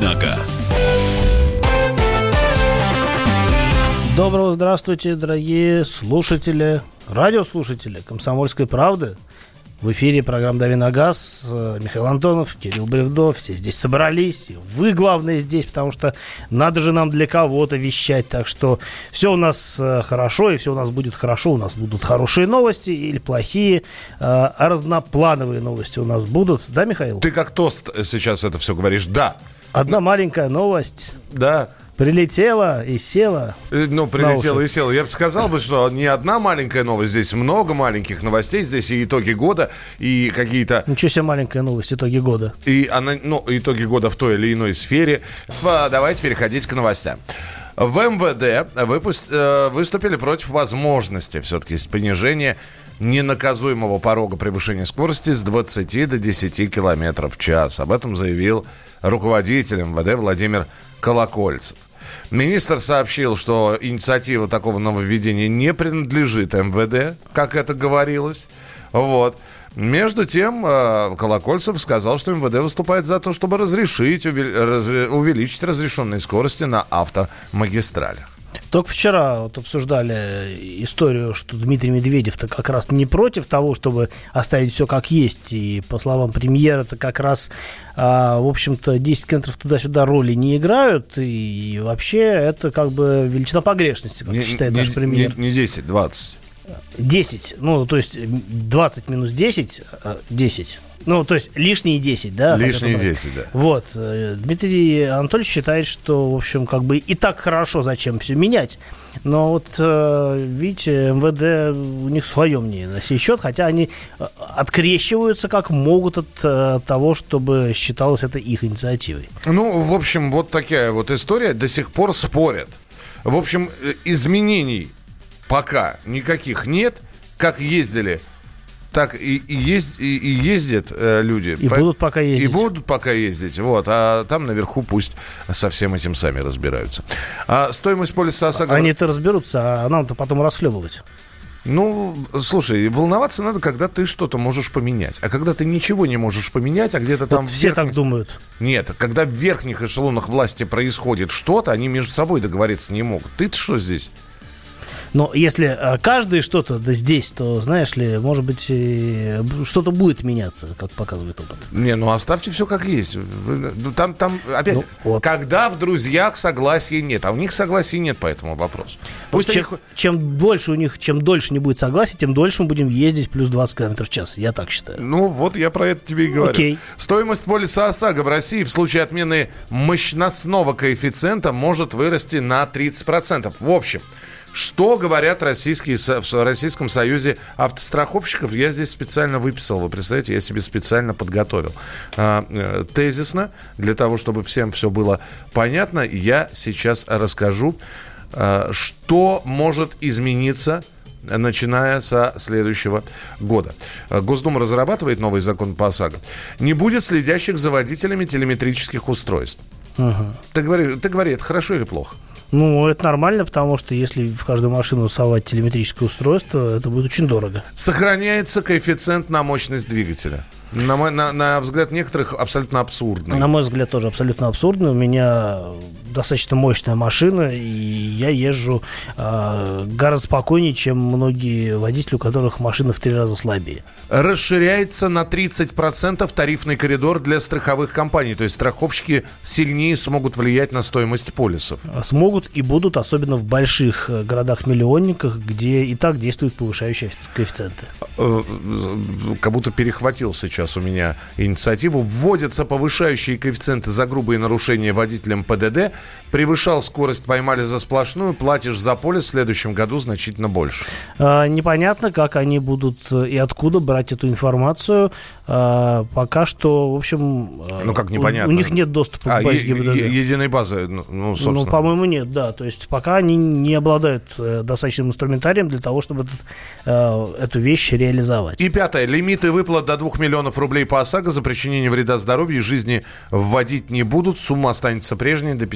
«Давиногаз». Доброго здравствуйте, дорогие слушатели, радиослушатели «Комсомольской правды». В эфире программа «Дави на газ». Михаил Антонов, Кирилл Бревдов. Все здесь собрались. Вы, главное, здесь, потому что надо же нам для кого-то вещать. Так что все у нас э, хорошо, и все у нас будет хорошо. У нас будут хорошие новости или плохие. э, А разноплановые новости у нас будут. Да, Михаил? Ты как тост сейчас это все говоришь. Да. Одна маленькая новость. Да. Прилетела и села. Э, Ну, прилетело уши. и село. Я бы сказал бы, что не одна маленькая новость, здесь много маленьких новостей, здесь и итоги года, и какие-то Ничего себе маленькая новость, итоги года. и она, ну, итоги года в той или иной сфере. Ф- Давайте переходить к новостям. В МВД выпус- э, выступили против возможности все-таки понижения ненаказуемого порога превышения скорости с 20 до 10 километров в час. Об этом заявил руководитель МВД Владимир Колокольцев. Министр сообщил, что инициатива такого нововведения не принадлежит МВД, как это говорилось. Вот. Между тем, э, Колокольцев сказал, что МВД выступает за то, чтобы разрешить, уве- раз- увеличить разрешенные скорости на автомагистралях. Только вчера вот обсуждали историю, что Дмитрий Медведев-то как раз не против того, чтобы оставить все как есть. И, по словам премьера, это как раз, а, в общем-то, 10 километров туда-сюда роли не играют. И, вообще это как бы величина погрешности, как считает наш премьер. Не, не 10, 20. 10, ну, то есть м, 20 минус 10, э, 10. Ну, то есть лишние 10, да? Лишние хотят убрать. 10, да. Вот. э, Дмитрий Анатольевич считает, что, в общем, как бы и так хорошо, зачем все менять. Но вот, э, видите, МВД, у них свое мнение на сей счет, хотя они э, открещиваются как могут от того, чтобы считалось это их инициативой. Ну, в общем, вот такая вот история. До сих пор спорят. В общем, изменений пока никаких нет. Как ездили, так и, и, езд- и- и ездят э, люди. И будут пока И ездить. будут пока ездить. Вот. А там наверху пусть со всем этим сами разбираются. А стоимость полиса ОСАГО... Они-то разберутся, а нам-то потом расхлебывать. Ну, слушай, волноваться надо, когда ты что-то можешь поменять. А когда ты ничего не можешь поменять, а где-то там... Вот в все так верхних- думают. Нет, когда в верхних эшелонах власти происходит что-то, они между собой договориться не могут. Ты-то что здесь? Но если э, каждый что-то да здесь, то, знаешь ли, может быть, что-то будет меняться, как показывает опыт. Не, ну оставьте все как есть. Ну, Там, там, опять, Ну, вот. когда в друзьях согласия нет, а у них согласия нет по этому вопросу. Пусть чем, они- чем больше у них, чем дольше не будет согласия, тем дольше мы будем ездить плюс 20 км в час. Я так считаю. Ну, вот я про это тебе и говорю. Окей. Стоимость полиса ОСАГО в России в случае отмены мощностного коэффициента может вырасти на 30%. В общем, что говорят российские, в Российском союзе автостраховщиков, я здесь специально выписал. Вы представляете, я себе специально подготовил. А, э, тезисно, для того, чтобы всем все было понятно, я сейчас расскажу, а, что может измениться начиная со следующего года. Э, Госдума разрабатывает новый закон по ОСАГО. Не будет следящих за водителями телеметрических устройств. Ты говори, ты говори, это хорошо или плохо? Ну, это нормально, потому что если в каждую машину совать телеметрическое устройство, это будет очень дорого. Сохраняется коэффициент на мощность двигателя. На, мой- на- на взгляд некоторых абсолютно абсурдный. На мой взгляд, тоже абсолютно абсурдно. У меня достаточно мощная машина, и я езжу э, гораздо спокойнее, чем многие водители, у которых машина в три раза слабее. Расширяется на 30% тарифный коридор для страховых компаний. То есть страховщики сильнее смогут влиять на стоимость полисов. А Смогут и будут, особенно в больших э, городах-миллионниках, где и так действуют повышающие коэффициенты. э, как будто перехватил сейчас у меня инициативу. Вводятся повышающие коэффициенты за грубые нарушения водителям ПДД. Превышал скорость, поймали за сплошную, платишь за полис в следующем году значительно больше. А, Непонятно, как они будут э, и откуда брать эту информацию. А, Пока что, в общем, э, Ну, как у- непонятно? У, них нет доступа А, к базе е- ГИБДД. е- единой базы, ну, ну, собственно. Ну, по-моему, нет, да. То есть пока они не обладают э, достаточным инструментарием для того, чтобы этот, эту вещь реализовать. И пятое. Лимиты выплат до 2 миллионов рублей по ОСАГО за причинение вреда здоровью и жизни вводить не будут. Сумма останется прежней до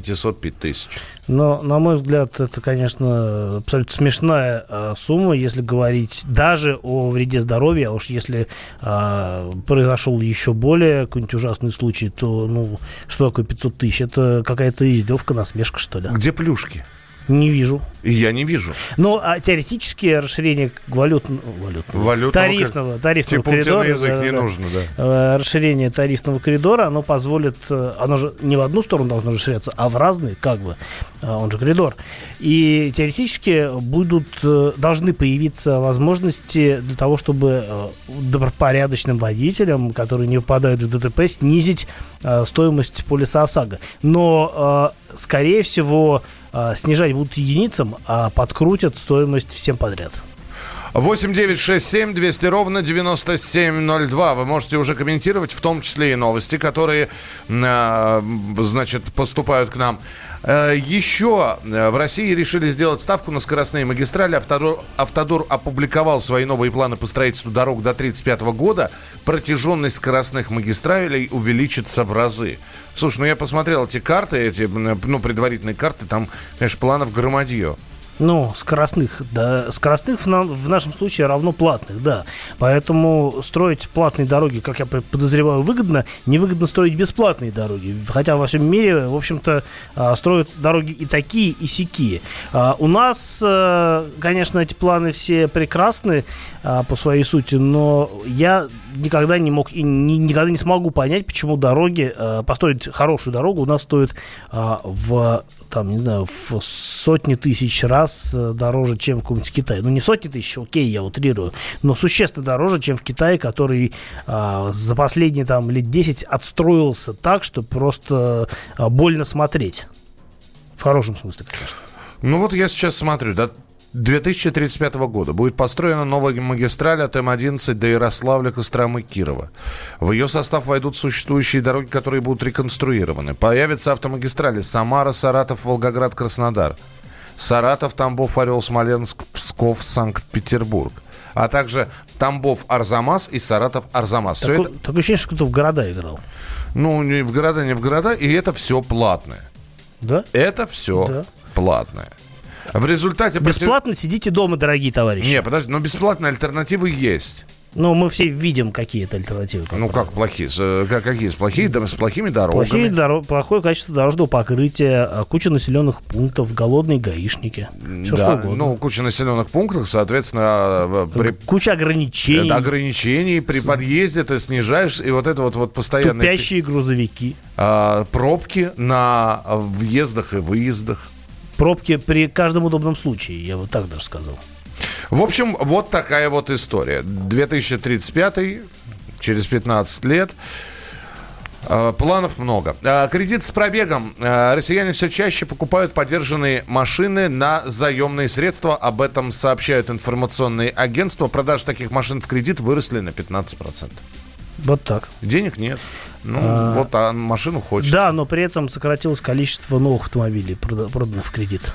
505 тысяч. Но, на мой взгляд, это, конечно, абсолютно смешная э, сумма, если говорить даже о вреде здоровья. А уж если э, произошел еще более какой-нибудь ужасный случай, то, ну, что такое 500 тысяч? Это какая-то издевка, насмешка, что ли? Где плюшки? Не вижу. И я не вижу. Ну, а теоретически расширение валют, валют, Валютного, тарифного, тарифного тебе коридора. язык да, не да, нужно, да. э, Расширение тарифного коридора, оно позволит, э, оно же не в одну сторону должно расширяться, а в разные, как бы, а, он же коридор. И теоретически будут, э, должны появиться возможности для того, чтобы э, добропорядочным водителям, которые не попадают в ДТП, снизить э, стоимость полиса ОСАГО. Но, э, скорее всего, э, снижать будут единицам, а подкрутят стоимость всем подряд. 8 9 6 7 200 ровно 9702. Вы можете уже комментировать, в том числе и новости, которые, э, значит, поступают к нам. Э, еще э, в России решили сделать ставку на скоростные магистрали. Автодор, Автодор опубликовал свои новые планы по строительству дорог до 1935 года. Протяженность скоростных магистралей увеличится в разы. Слушай, ну я посмотрел эти карты, эти, ну, предварительные карты, там, конечно, планов громадье. Ну, скоростных, да, скоростных в, на- в нашем случае равно платных, да. Поэтому строить платные дороги, как я подозреваю, выгодно. Невыгодно строить бесплатные дороги. Хотя во всем мире, в общем-то, а, строят дороги и такие, и сякие. А, У нас, э, конечно, эти планы все прекрасны а, по своей сути, но я никогда не мог и ни- никогда не смогу понять, почему дороги, э, построить хорошую дорогу у нас стоит в, там, не знаю, в сотни тысяч раз э, дороже, чем в каком-нибудь Китае. Ну, не сотни тысяч, окей, я утрирую, но существенно дороже, чем в Китае, который а, за последние там лет 10 отстроился так, что просто а, больно смотреть. В хорошем смысле, конечно. Ну вот я сейчас смотрю, до 2035 года будет построена новая магистраль от М11 до Ярославля, Костромы, Кирова. В ее состав войдут существующие дороги, которые будут реконструированы. Появятся автомагистрали Самара, Саратов, Волгоград, Краснодар. Саратов, Тамбов, Орел, Смоленск, Псков, Санкт-Петербург. А также Тамбов, Арзамас и Саратов, Арзамас. Все Такое, это, такое ощущение, что кто в города играл. ну, не в города, не в города, и это все платное. Да? Это все Да. платное. В результате... против- Бесплатно сидите дома, дорогие товарищи. Не, подожди, но бесплатные альтернативы есть. Ну, мы все видим какие-то альтернативы. Ну как плохие? С, э, как- какие? С, плохие, да, с плохими дорогами. Плохие доро- плохое качество дорожного покрытия, а, куча населенных пунктов, голодные гаишники. Все да, что угодно. ну, куча населенных пунктов, соответственно, э, при, Куча ограничений, это ограничений при подъезде ты снижаешь, и вот это вот, вот постоянные пи- тупящие грузовики, а, пробки на а, въездах и выездах. Пробки при каждом удобном случае, я вот так даже сказал. В общем, вот такая вот история. 2035 через 15 лет. Э, Планов много. Э, Кредит с пробегом. Э, Россияне все чаще покупают подержанные машины на заемные средства. Об этом сообщают информационные агентства. Продажи таких машин в кредит выросли на 15%. Вот так. Денег нет. Ну, вот а машину хочется. Да, но при этом сократилось количество новых автомобилей, прода- проданных в кредит.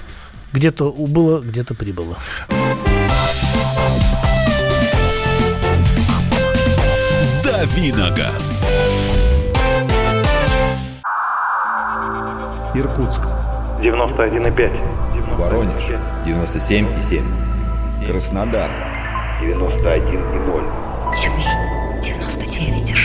Где-то убыло, где-то прибыло. Давиногаз. Иркутск. 91,5. Воронеж. 97,7. Краснодар. 91,0. Тюмень 99,6.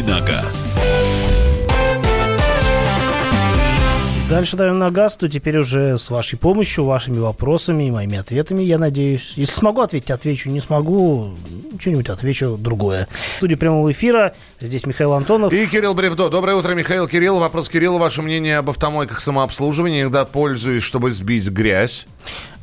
Давиногаз. Дальше давим на газ, то теперь уже с вашей помощью, вашими вопросами и моими ответами, я надеюсь. Если смогу ответить, отвечу. Не смогу, что-нибудь отвечу другое. В студии прямого эфира. Здесь Михаил Антонов. И Кирилл Бревдо. Доброе утро, Михаил Кирилл. Вопрос Кирилла. Ваше мнение об автомойках самообслуживания. Иногда пользуюсь, чтобы сбить грязь.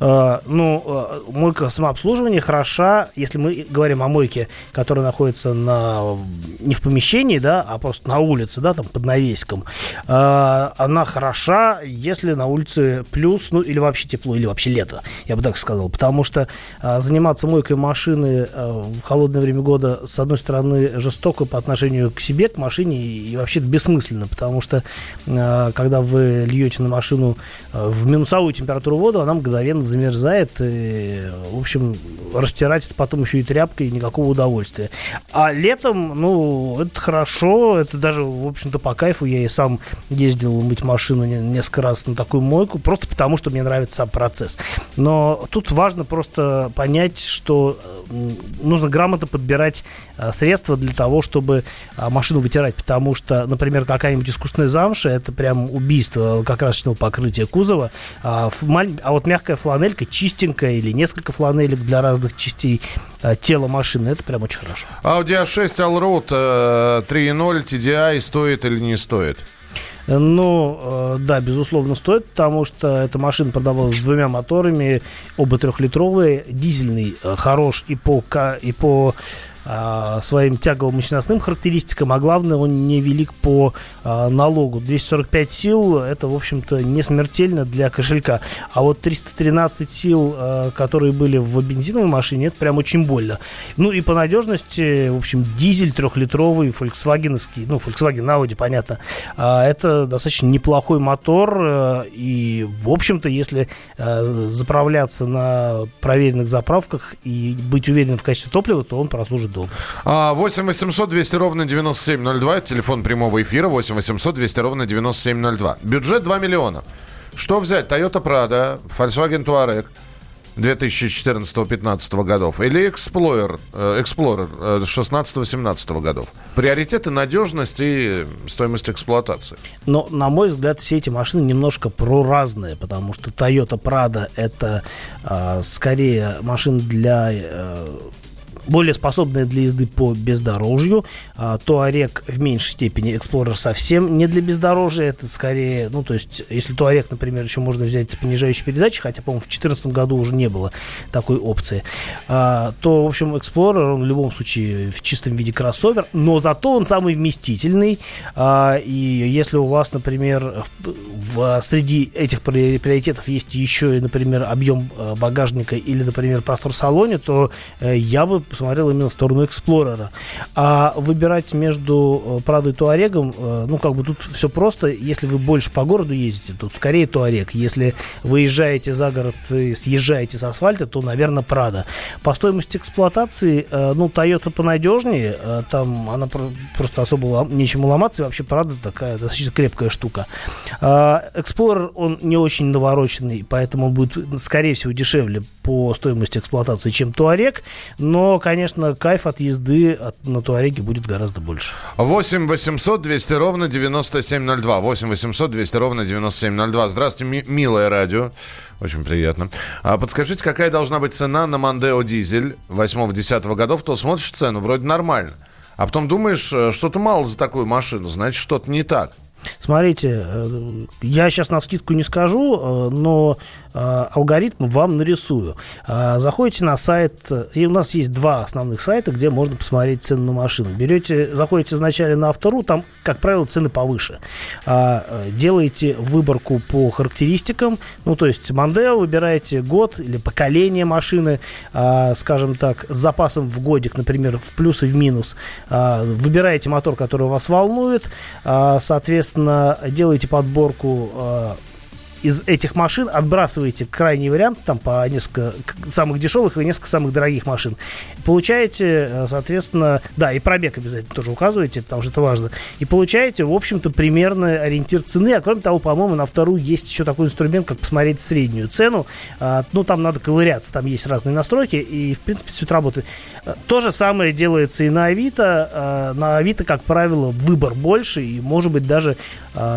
Э, ну, э, мойка самообслуживания хороша, если мы говорим о мойке, которая находится на, не в помещении, да, а просто на улице, да, там под навесиком. Э, она хороша, если на улице плюс, ну, или вообще тепло, или вообще лето, я бы так сказал. Потому что заниматься мойкой машины в холодное время года, с одной стороны, жестоко по отношению к себе, к машине, и вообще бессмысленно, потому что когда вы льете на машину в минусовую температуру воду, она мгновенно замерзает. И, в общем, растирать это потом еще и тряпкой никакого удовольствия. А летом, ну, это хорошо. Это даже, в общем-то, по кайфу. Я и сам ездил мыть машину несколько раз на такую мойку, просто потому что мне нравится сам процесс. Но тут важно просто понять, что нужно грамотно подбирать а, средства для того, чтобы а, машину вытирать, потому что, например, какая-нибудь искусственная замша, это прям убийство красочного покрытия кузова, а, а вот мягкая фланелька, чистенькая или несколько фланелек для разных частей тела машины, это прям очень хорошо. Audi A6 Allroad 3.0 TDI стоит или не стоит? Ну, э, да, безусловно, стоит, потому что эта машина продавалась с двумя моторами, оба трехлитровые, дизельный э, хорош и по, и по а, своим тягово-мощностным характеристикам, а главное, он не велик по а, налогу. 245 сил – это, в общем-то, не смертельно для кошелька. А вот 313 сил, а, которые были в бензиновой машине, это прям очень больно. Ну и по надежности, в общем, дизель трехлитровый, фольксвагеновский, ну, Volkswagen Audi, понятно, а, это достаточно неплохой мотор. А, и, в общем-то, если а, заправляться на проверенных заправках и быть уверенным в качестве топлива, то он прослужит долго. 8 800 200 ровно 9702. Телефон прямого эфира 8 800 200 ровно 9702. Бюджет 2 миллиона. Что взять? Toyota Prado, Volkswagen Touareg 2014-2015 годов или Explorer, э, Explorer 16-17 годов? Приоритеты надежность и стоимость эксплуатации. Но, на мой взгляд, все эти машины немножко проразные, потому что Toyota Prado это э, скорее машина для э, более способная для езды по бездорожью. А, Туарек в меньшей степени, Explorer совсем не для бездорожья. Это скорее, ну, то есть, если Туарек, например, еще можно взять с понижающей передачей, хотя, по-моему, в 2014 году уже не было такой опции, а, то, в общем, Explorer, он в любом случае в чистом виде кроссовер, но зато он самый вместительный. А, и если у вас, например, в, среди этих приоритетов есть еще например, объем багажника или, например, простор в салоне, то э, я бы посмотрел именно в сторону Эксплорера. А выбирать между Прадо э, и Туарегом, э, ну, как бы тут все просто. Если вы больше по городу ездите, то скорее Туарег. Если выезжаете за город и съезжаете с асфальта, то, наверное, Прада. По стоимости эксплуатации, э, ну, Toyota понадежнее. Там она просто особо нечему ломаться. И вообще Прада такая достаточно крепкая штука. Explorer, он не очень навороченный, поэтому он будет, скорее всего, дешевле по стоимости эксплуатации, чем Туарек. Но, конечно, кайф от езды от, на Туареге будет гораздо больше. 8 800 200 ровно 9702. 8 800 200 ровно 9702. Здравствуйте, ми- милое радио. Очень приятно. А подскажите, какая должна быть цена на Мандео Дизель 8-10 годов? То смотришь цену, вроде нормально. А потом думаешь, э, что-то мало за такую машину, значит, что-то не так. Смотрите, э, я сейчас на скидку не скажу, э, но э, алгоритм вам нарисую. Заходите на сайт, и у нас есть два основных сайта, где можно посмотреть цены на машину. Берете, заходите вначале на Автору, там, как правило, цены повыше. Делаете выборку по характеристикам, ну, то есть Мандео, выбираете год или поколение машины, скажем так, с запасом в годик, например, в плюс и в минус. Выбираете мотор, который вас волнует, соответственно, соответственно, делаете подборку э, из этих машин отбрасываете крайний вариант, там по несколько самых дешевых и несколько самых дорогих машин. Получаете, э, соответственно, да, и пробег обязательно тоже указываете, потому что это важно. И получаете, в общем-то, примерный ориентир цены. А кроме того, по-моему, на вторую есть еще такой инструмент, как посмотреть среднюю цену. А, ну, там надо ковыряться, там есть разные настройки, и, в принципе, все это работает. Э, то же самое делается и на Авито. А, на Авито, как правило, выбор больше, и, может быть, даже,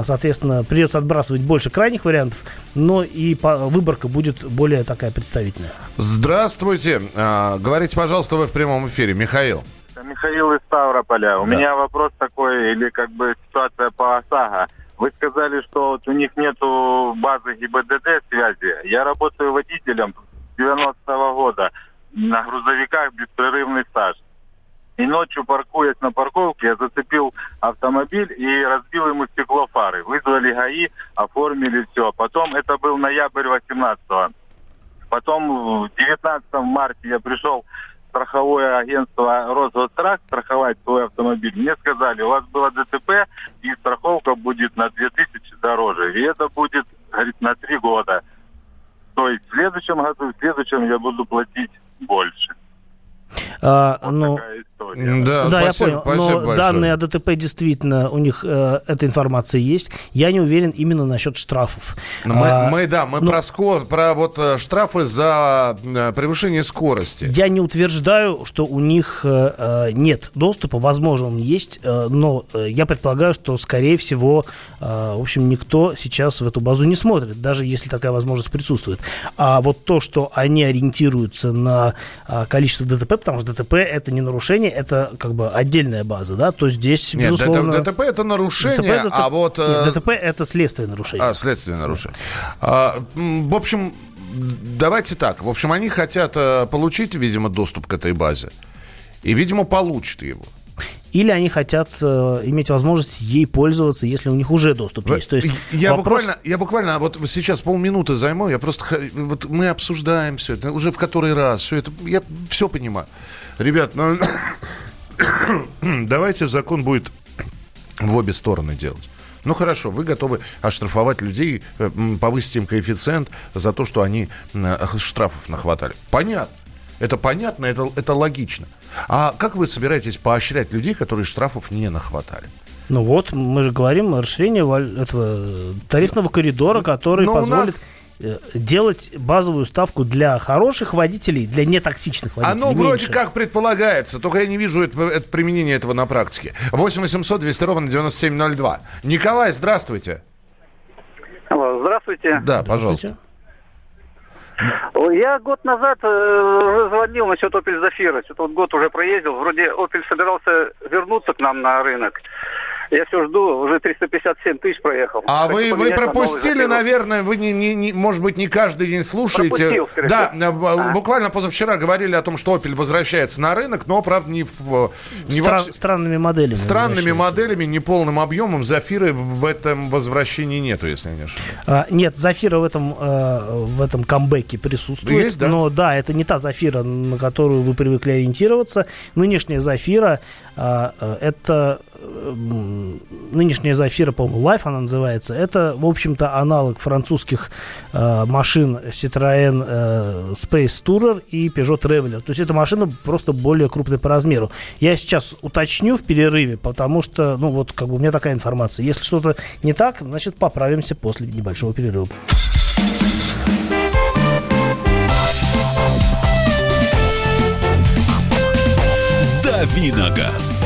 соответственно, придется отбрасывать больше крайних вариантов, но и по, выборка будет более такая представительная. Здравствуйте. А, говорите, пожалуйста, вы в прямом эфире. Михаил. Михаил из Ставрополя. У да. меня вопрос такой, или как бы ситуация по ОСАГО. Вы сказали, что вот у них нету базы ГИБДД связи. Я работаю водителем с 90-го года на грузовиках беспрерывный стаж. И ночью, паркуясь на парковке, я зацепил автомобиль и разбил ему стекло фары. Вызвали ГАИ, оформили все. Потом, это был ноябрь 18-го. Потом в 19 марте я пришел в страховое агентство Росгосстрах страховать свой автомобиль. Мне сказали, у вас было ДТП, и страховка будет на 2000 дороже. И это будет, говорит, на 3 года. То есть в следующем году, в следующем я буду платить больше. А, Вот ну, такая история. Да, да, спасибо, я понял. спасибо Но большое. данные о ДТП действительно у них э, эта информация есть. Я не уверен именно насчет штрафов. Ну, Мы, А, мы, да, мы ну, про, скор- про вот э, штрафы за э, превышение скорости. Я не утверждаю, что у них э, э, нет доступа, возможно, он есть, э, но я предполагаю, что, скорее всего, э, в общем, никто сейчас в эту базу не смотрит, даже если такая возможность присутствует. А вот то, что они ориентируются на э, количество ДТП, потому что ДТП это не нарушение, это как бы отдельная база, да, то здесь, Нет, безусловно... ДТП это нарушение, ДТП, а вот... э, Нет, ДТП это следствие нарушения. А, следственное нарушение. А, в общем, давайте так. В общем, они хотят э, получить, видимо, доступ к этой базе. И, видимо, получат его. Или они хотят э, иметь возможность ей пользоваться, если у них уже доступ есть. То есть я, вопрос- буквально, я буквально вот сейчас полминуты займу, я просто вот мы обсуждаем все это уже в который раз, все это я все понимаю, ребят, ну давайте закон будет в обе стороны делать. Ну хорошо, вы готовы оштрафовать людей, э, повысить им коэффициент за то, что они э, штрафов нахватали. Понятно. Это понятно, это, это логично. А как вы собираетесь поощрять людей, которые штрафов не нахватали? Ну вот, мы же говорим о расширении валь- этого тарифного коридора, который Но позволит нас- э, делать базовую ставку для хороших водителей, для нетоксичных водителей. Оно вроде меньше. как предполагается, только я не вижу это, это применение этого на практике. 8 800 200 ровно 9702. Николай, здравствуйте. Алло, здравствуйте. Да, пожалуйста. Я год назад э, уже звонил насчет Opel Zafira. Что-то вот год уже проездил. Вроде Opel собирался вернуться к нам на рынок. Я все жду, уже 357 тысяч проехал. А вы, вы на пропустили, наверное, вы, не, не, не- может быть, не каждый день слушаете. Пропустил, да, э, А. буквально позавчера говорили о том, что Opel возвращается на рынок, но, правда, не, в, не во Стра- вс- странными моделями. странными моделями, неполным объемом. Зафиры в этом возвращении нету, если я не ошибаюсь. А, нет, Зафира в этом, э, в этом камбэке присутствует. Есть, да? Но да, это не та Зафира, на которую вы привыкли ориентироваться. Нынешняя Зафира а, э, это э, нынешняя Зафира, по-моему, Life она называется. Это, в общем-то, аналог французских э, машин Citroën э, Space Tourer и Peugeot Traveler. То есть эта машина просто более крупная по размеру. Я сейчас уточню в перерыве, потому что, ну вот, как бы у меня такая информация. Если что-то не так, значит, поправимся после небольшого перерыва. Давиногаз.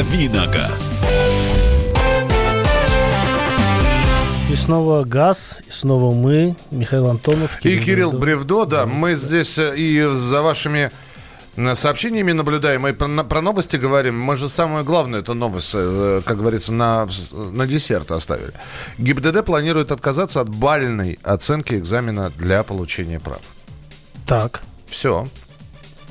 Давиногаз. И снова газ, и снова мы, Михаил Антонов. И Кирилл Бревдо. Бревдо, да. Мы здесь э, и за вашими э, сообщениями наблюдаем, и про новости говорим. Мы же самое главное, это новость, э, как говорится, на, на десерт оставили. ГИБДД планирует отказаться от бальной оценки экзамена для получения прав. Так, Все.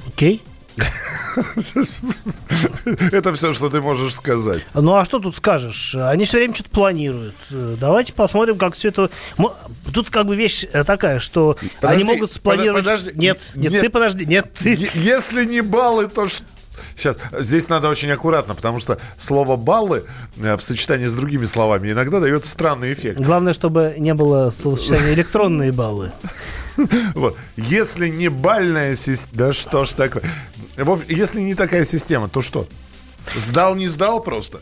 окей. Это все, что ты можешь сказать. Ну а что тут скажешь? Они все время что-то планируют. Давайте посмотрим, как все это... Тут как бы вещь э, такая, что Подожди, они могут спланировать... под- подожди. Нет, нет, Нет. ты подожди, нет, ты... Если не баллы, то ш- Сейчас, здесь надо очень аккуратно, потому что слово «баллы» э, в сочетании с другими словами иногда дает странный эффект. Главное, чтобы не было словосочетания электронные баллы. Вот. Если не бальная система... Да что ж такое? Если не такая система, то что? Сдал, не сдал просто?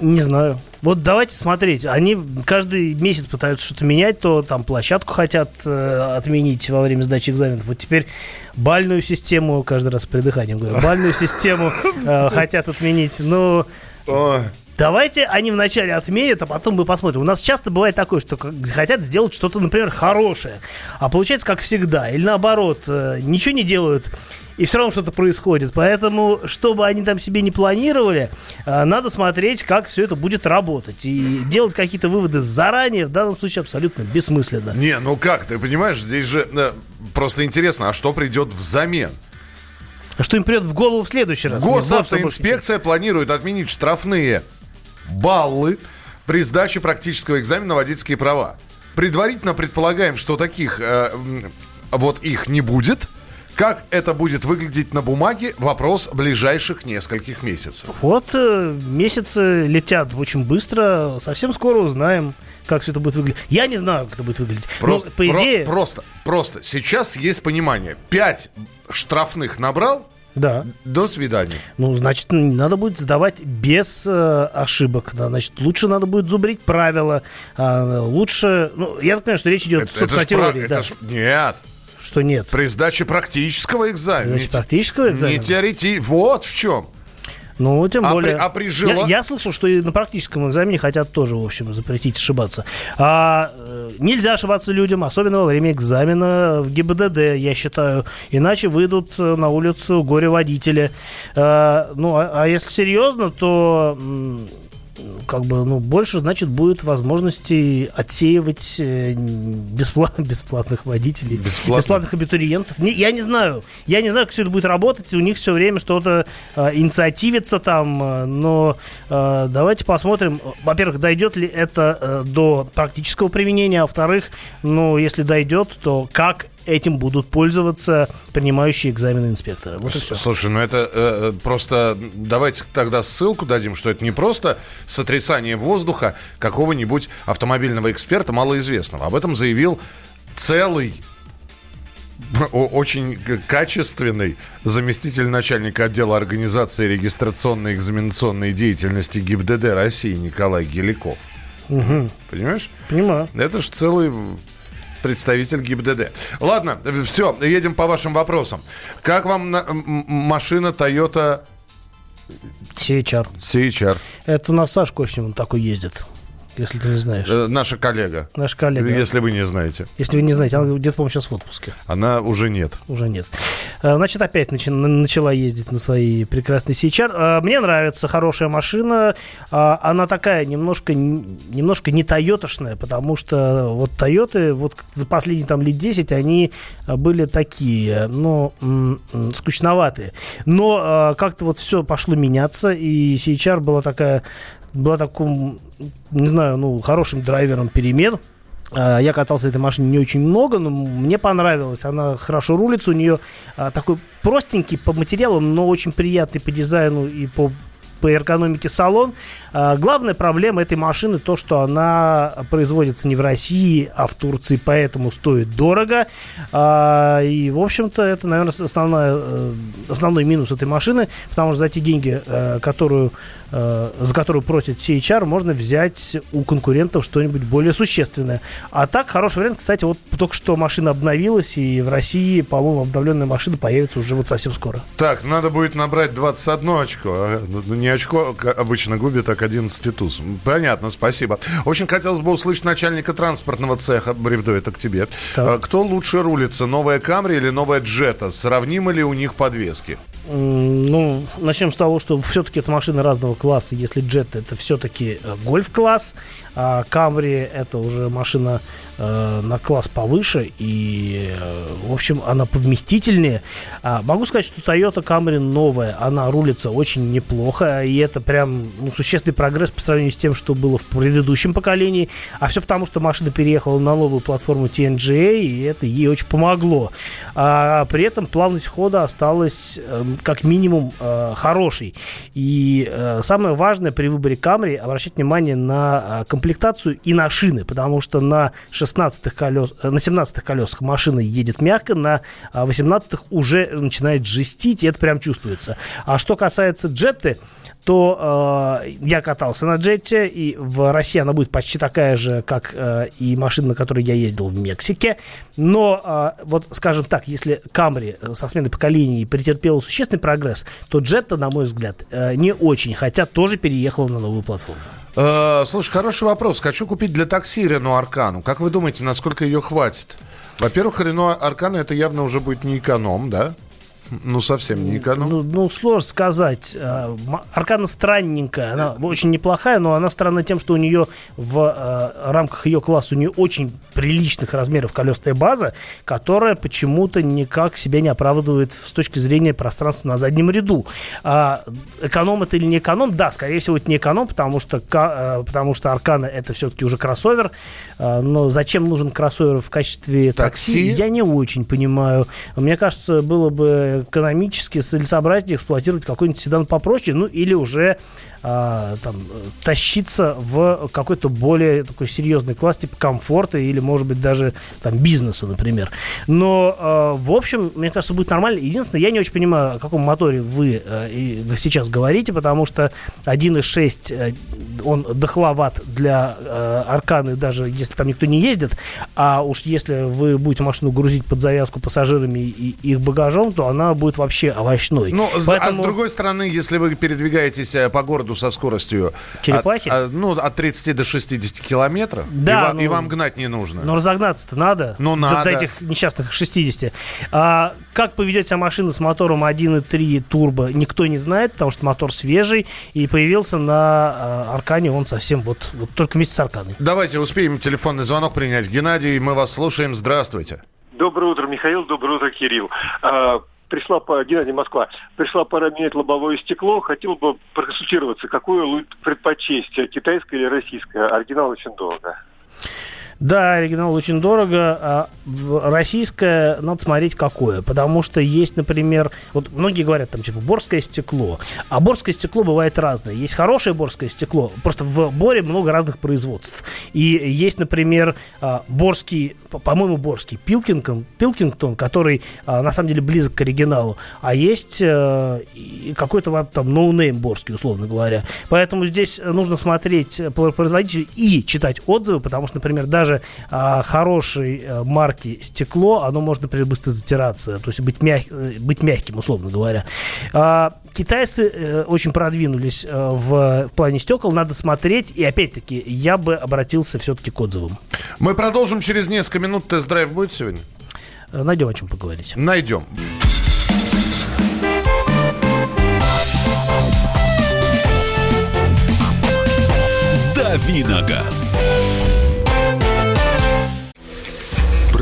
Не знаю. Вот давайте смотреть. Они каждый месяц пытаются что-то менять, то там площадку хотят э, отменить во время сдачи экзаменов. Вот теперь бальную систему, каждый раз с придыханием говорю, бальную систему э, хотят отменить. Но Давайте они вначале отменят, а потом мы посмотрим. У нас часто бывает такое, что хотят сделать что-то, например, хорошее, а получается как всегда. Или наоборот, э, ничего не делают, и все равно что-то происходит. Поэтому, чтобы они там себе не планировали, э, надо смотреть, как все это будет работать. И делать какие-то выводы заранее в данном случае абсолютно бессмысленно. Не, ну как, ты понимаешь, здесь же э, просто интересно, а что придет взамен? А что им придет в голову в следующий раз? Госавтоинспекция планирует отменить штрафные баллы при сдаче практического экзамена на водительские права. Предварительно предполагаем, что таких э, вот их не будет. Как это будет выглядеть на бумаге, вопрос ближайших нескольких месяцев. Вот э, месяцы летят очень быстро, совсем скоро узнаем как все это будет выглядеть. Я не знаю, как это будет выглядеть. Просто, Но, по идее... Про, просто, просто. Сейчас есть понимание. Пять штрафных набрал, да. До свидания. Ну, значит, надо будет сдавать без э, ошибок. Да. Значит, лучше надо будет зубрить правила. А, лучше... Ну, я так понимаю, что речь идет, это, собственно, это о теории. Про... Да. ж... Нет. Что нет? При сдаче практического экзамена. Значит, практического экзамена? Не теорети... Вот в чем. Ну, тем а более. При, а при жила... я, я слышал, что и на практическом экзамене хотят тоже, в общем, запретить ошибаться. А, э, нельзя ошибаться людям, особенно во время экзамена в ГИБДД, я считаю. Иначе выйдут э, на улицу горе-водители. А, ну, а, а если серьезно, то как бы, ну, больше, значит, будет возможности отсеивать э, бесплат, бесплатных водителей, Бесплатно? бесплатных абитуриентов. Не, я не знаю, я не знаю, как все это будет работать, у них все время что-то э, инициативится там, э, но э, давайте посмотрим, во-первых, дойдет ли это э, до практического применения, а во-вторых, ну, если дойдет, то как этим будут пользоваться принимающие экзамены инспекторы. Вот Слушай, ну это э, просто давайте тогда ссылку дадим, что это не просто сотрясание воздуха какого-нибудь автомобильного эксперта малоизвестного. Об этом заявил целый очень качественный заместитель начальника отдела организации регистрационной экзаменационной деятельности ГИБДД России Николай Геликов. Угу. Понимаешь? Понимаю. Это же целый представитель ГИБДД. Ладно, все, едем по вашим вопросам. Как вам на, машина Toyota CHR. CHR. Это у нас Саш Кочнев, такой ездит если ты не знаешь. Э, наша коллега. Наша коллега. Если вы не знаете. Если вы не знаете, она где-то, по-моему, сейчас в отпуске. Она уже нет. Уже нет. Э, значит, опять начи- начала ездить на своей прекрасной CHR. Э, мне нравится хорошая машина. Э, она такая немножко, немножко не тойотошная, потому что вот Тойоты вот за последние там лет 10 они были такие, ну, скучноватые. Но как-то вот все пошло меняться, и CHR была такая была таким, не знаю, ну, хорошим драйвером перемен. А, я катался этой машине не очень много, но мне понравилось. Она хорошо рулится, у нее а, такой простенький по материалам, но очень приятный по дизайну и по по эргономике салон. А, главная проблема этой машины то, что она производится не в России, а в Турции, поэтому стоит дорого. И, в общем-то, это, наверное, основная, э, основной минус этой машины, потому что за те деньги, э, которую за которую просит CHR, можно взять у конкурентов что-нибудь более существенное. А так, хороший вариант. Кстати, вот только что машина обновилась, и в России, по-моему, обновленная машина появится уже вот совсем скоро. Так, надо будет набрать 21 очко. А, ну, не очко обычно губит, так 11 туз. Понятно, спасибо. Очень хотелось бы услышать начальника транспортного цеха. Бревдо, это к тебе. Так. А, кто лучше рулится, новая Камри или новая Джета? Сравнимы ли у них подвески? Ну, начнем с того, что все-таки это машины разного класса. Если Джет это все-таки э, гольф-класс, а Камри это уже машина э, на класс повыше. И, э, в общем, она повместительнее. А, могу сказать, что Toyota Camry новая. Она рулится очень неплохо. И это прям ну, существенный прогресс по сравнению с тем, что было в предыдущем поколении. А все потому, что машина переехала на новую платформу TNGA. И это ей очень помогло. А при этом плавность хода осталась как минимум э, хороший. И э, самое важное при выборе Camry обращать внимание на комплектацию и на шины, потому что на 16 колес, э, на 17 колесах машина едет мягко, на 18 уже начинает жестить, и это прям чувствуется. А что касается джетты, то э, я катался на джете, и в России она будет почти такая же, как э, и машина, на которой я ездил в Мексике. Но, э, вот, скажем так, если Камри э, со сменой поколений претерпела существенный прогресс, то джетта, на мой взгляд, э, не очень, хотя тоже переехала на новую платформу. Э, слушай, хороший вопрос. Хочу купить для такси Рено Аркану. Как вы думаете, насколько ее хватит? Во-первых, Рено Аркана это явно уже будет не эконом, да? Ну, совсем не эконом. Ну, ну, сложно сказать. Э, Аркана странненькая. Она очень неплохая, но она странна тем, что у нее в э, рамках ее класса у нее очень приличных размеров колесная база, которая почему-то никак себя не оправдывает с точки зрения пространства на заднем ряду. А эконом это или не эконом? Да, скорее всего, это не эконом, потому что, э, потому что Аркана это все-таки уже кроссовер. Но зачем нужен кроссовер в качестве такси, такси? я не очень понимаю. Мне кажется, было бы экономически целесообразнее эксплуатировать какой-нибудь седан попроще, ну или уже а, там, тащиться в какой-то более такой серьезный класс, типа комфорта или, может быть, даже там бизнеса, например. Но, а, в общем, мне кажется, будет нормально. Единственное, я не очень понимаю, о каком моторе вы а, сейчас говорите, потому что 1.6, э, он дохловат для а, Арканы, даже если там никто не ездит, а уж если вы будете машину грузить под завязку пассажирами и их багажом, то она она будет вообще овощной. Ну, Поэтому... а с другой стороны, если вы передвигаетесь э, по городу со скоростью... Черепахи? От, ну, от 30 до 60 километров, да, и, ну, и вам гнать не нужно. Но разогнаться-то надо. Ну, надо. До, до этих несчастных 60. А, как поведет себя машина с мотором 1.3 турбо, никто не знает, потому что мотор свежий, и появился на а, Аркане он совсем вот, вот только вместе с Арканой. Давайте успеем телефонный звонок принять. Геннадий, мы вас слушаем. Здравствуйте. Доброе утро, Михаил. Доброе утро, Кирилл. Пришла по Геннадий Москва, пришла пора менять лобовое стекло, хотел бы проконсультироваться, какое предпочесть, китайское или российское? Оригинал очень дорого. Да, оригинал очень дорого. А российское надо смотреть какое. Потому что есть, например, вот многие говорят там типа борское стекло. А борское стекло бывает разное. Есть хорошее борское стекло. Просто в Боре много разных производств. И есть, например, а, борский, по-моему, борский Pilkington, Pilkington, который а, на самом деле близок к оригиналу. А есть э, какой-то там no-name борский, условно говоря. Поэтому здесь нужно смотреть по производителю и читать отзывы, потому что, например, даже даже а, хорошей а, марки стекло, оно может, например, быстро затираться, то есть быть, мяг, э, быть мягким, условно говоря. А, китайцы а, очень продвинулись а, в, в плане стекол, надо смотреть, и опять-таки я бы обратился все-таки к отзывам. Мы продолжим через несколько минут. Тест-драйв будет сегодня? Найдем о чем поговорить. Найдем. Давиногаз.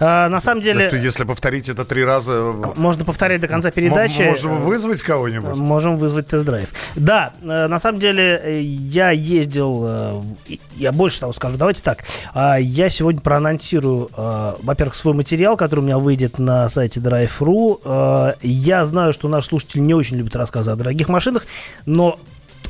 А, на самом деле... Это, если повторить это три раза... Можно повторять до конца передачи. Можем вызвать кого-нибудь? Можем вызвать тест-драйв. Да, э, на самом деле э, я ездил... э, Я больше того скажу. Давайте так. А, Я сегодня проанонсирую, э, во-первых, свой материал, который у меня выйдет на сайте Drive.ru. Э, Я знаю, что наш слушатель не очень любит рассказы о дорогих машинах, но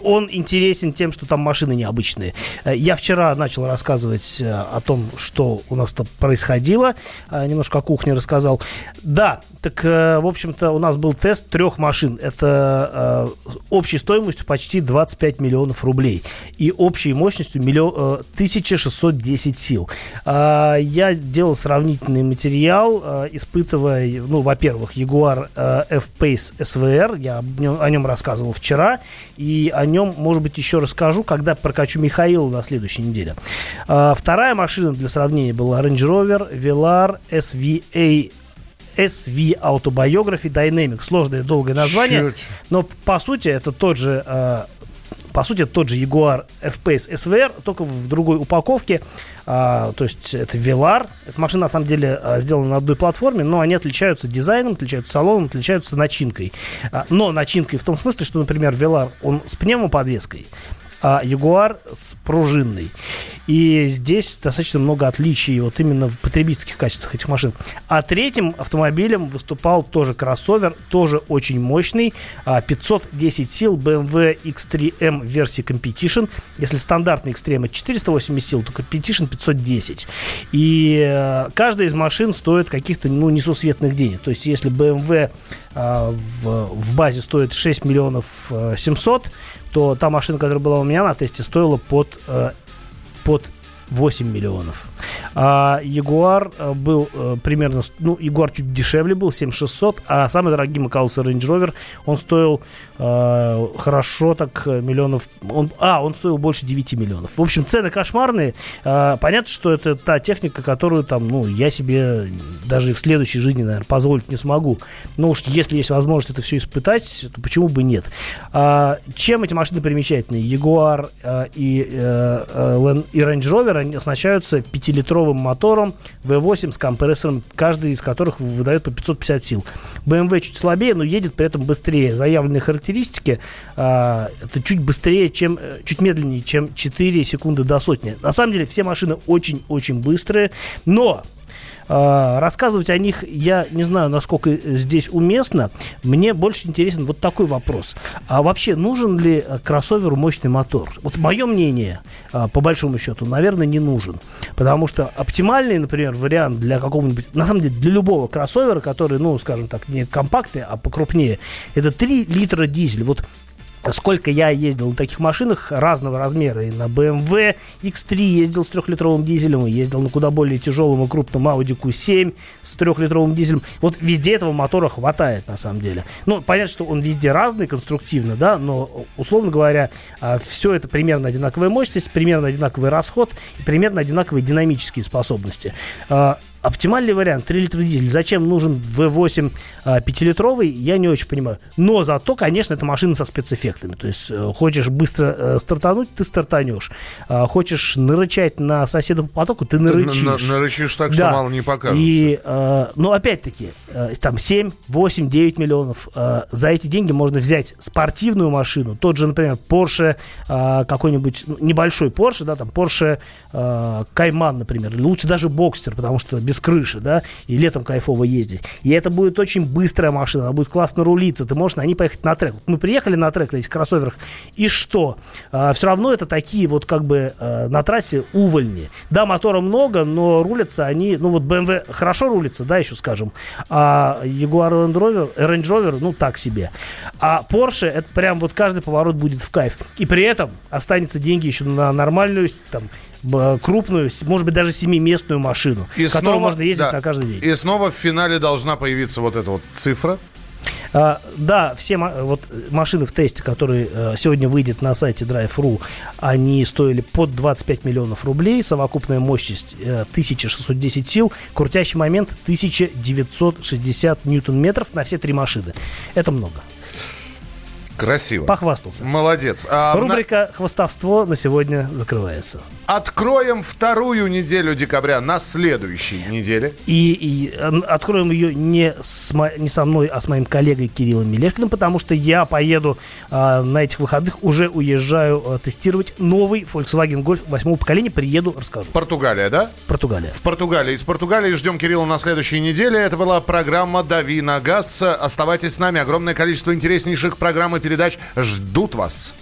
он интересен тем, что там машины необычные. Э, Я вчера начал рассказывать э, о том, что у нас там происходило. Э, Немножко о кухне рассказал. Да, так, в общем-то, у нас был тест трех машин. Это общей стоимостью почти 25 миллионов рублей. И общей мощностью миллион, э, 1610 сил. Я делал сравнительный материал, испытывая, ну, во-первых, Jaguar F-Pace SVR. Я о нем рассказывал вчера. И о нем, может быть, еще расскажу, когда прокачу Михаила на следующей неделе. А, Вторая машина для сравнения была Range Rover Velar SVA SV Autobiography Dynamic. Сложное, долгое название. Чуть. Но по сути это тот же э, по сути, тот же Jaguar F-Pace SVR, только в другой упаковке. А, то есть это Velar. Эта машина, на самом деле, а, сделана на одной платформе, но они отличаются дизайном, отличаются салоном, отличаются начинкой. А, но начинкой в том смысле, что, например, Velar, он с пневмоподвеской, а Jaguar с пружинной. И здесь достаточно много отличий вот именно в потребительских качествах этих машин. А третьим автомобилем выступал тоже кроссовер, тоже очень мощный, а, 510 сил BMW X3M версии Competition. Если стандартный X3M это 480 сил, то Competition 510. И э, каждая из машин стоит каких-то ну, несусветных денег. То есть если BMW а, в, в базе стоит 6 миллионов э, 700, то та машина, которая была у меня на тесте, стоила под, э, под 8 миллионов. А Ягуар э, был э, примерно, ну, Ягуар чуть дешевле был, 7600, а самый дорогий оказался Range Rover, он стоил э, хорошо так э, миллионов, он, а, он стоил больше 9 миллионов. В общем, цены кошмарные. Э, понятно, что это та техника, которую там, ну, я себе даже в следующей жизни, наверное, позволить не смогу. Ну уж если есть возможность это все испытать, то почему бы нет? А, чем эти машины примечательны? Jaguar а, и, э, э, и Range Rover оснащаются пятилитровым мотором V8 с компрессором, каждый из которых выдает по 550 сил. BMW чуть слабее, но едет при этом быстрее. Заявленные характеристики а, это чуть быстрее, чем э, чуть медленнее, чем 4 секунды до сотни. На самом деле все машины очень-очень быстрые, но Рассказывать о них я не знаю, насколько здесь уместно. Мне больше интересен вот такой вопрос. А вообще нужен ли э, кроссоверу мощный мотор? Вот мое мнение, а, по большому счету, наверное, не нужен. Потому что оптимальный, например, вариант для какого-нибудь, на самом деле, для любого кроссовера, который, ну, скажем так, не компактный, а покрупнее, это 3 литра дизель. Вот Сколько я ездил на таких машинах разного размера. И на BMW X3 ездил с трехлитровым дизелем, и ездил на куда более тяжелом и крупном Audi Q7 с трехлитровым дизелем. Вот везде этого мотора хватает, на самом деле. Ну, понятно, что он везде разный конструктивно, да, но, условно говоря, все это примерно одинаковая мощность, примерно одинаковый расход и примерно одинаковые динамические способности. А, Оптимальный вариант 3 литра дизель. Зачем нужен V8 а, 5-литровый, я не очень понимаю. Но зато, конечно, это машина со спецэффектами. То есть э, хочешь быстро э, стартануть, ты стартанешь. А, хочешь нарычать на соседа по потоку, ты нарычишь. на- нарычишь так, что мало не покажется. И, э, но опять-таки, э, там 7, 8, 9 миллионов. Э, за эти деньги можно взять спортивную машину. Тот же, например, Porsche, э, какой-нибудь ну, небольшой Porsche, да, там Porsche э, Кайман, например. Лучше даже Бокстер, потому что без крыши, да, и летом кайфово ездить. И это будет очень быстрая машина, она будет классно рулиться. Ты можешь на ней поехать на трек. Вот мы приехали на трек на этих кроссоверах, и что? все равно это такие вот как бы э, на трассе увольни. Да, мотора много, но рулятся они, ну вот BMW хорошо рулится, да, еще скажем, а Jaguar Land Rover, Range Rover, ну так себе. А Porsche, это прям вот каждый поворот будет в кайф. И при этом останется деньги еще на нормальную, там, крупную, может быть, даже семиместную машину, И в которой снова- можно ездить да. на каждый день. И снова в финале должна появиться вот эта вот цифра. А, да, все вот машины в тесте, которые э, сегодня выйдет на сайте Drive.ru, они стоили под 25 миллионов рублей, совокупная мощность э, 1610 сил, крутящий момент 1960 ньютон-метров на все три машины. Это много. Красиво. Похвастался. Молодец. А Рубрика на... «Хвостовство» на сегодня закрывается. Откроем вторую неделю декабря на следующей неделе. И, и откроем ее не, с мо... не со мной, а с моим коллегой Кириллом Мелешкиным, потому что я поеду а, на этих выходных, уже уезжаю а, тестировать новый Volkswagen Golf восьмого поколения. Приеду, расскажу. Португалия, да? Португалия. В Португалии. Из Португалии ждем Кирилла на следующей неделе. Это была программа «Дави на газ». Оставайтесь с нами. Огромное количество интереснейших программ и передач ждут вас.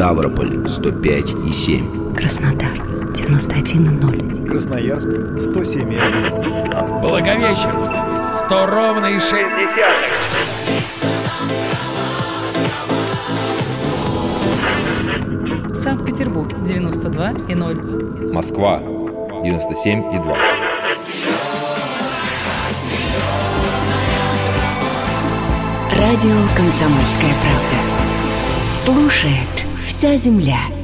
Ставрополь 105 и 7. Краснодар 91 и 0. Красноярск 107 и 1. Благовещенск 100 ровно и 6 десятых. Санкт-Петербург 92 и 0. Москва 97 и 2. Радио «Комсомольская правда». Слушает вся земля –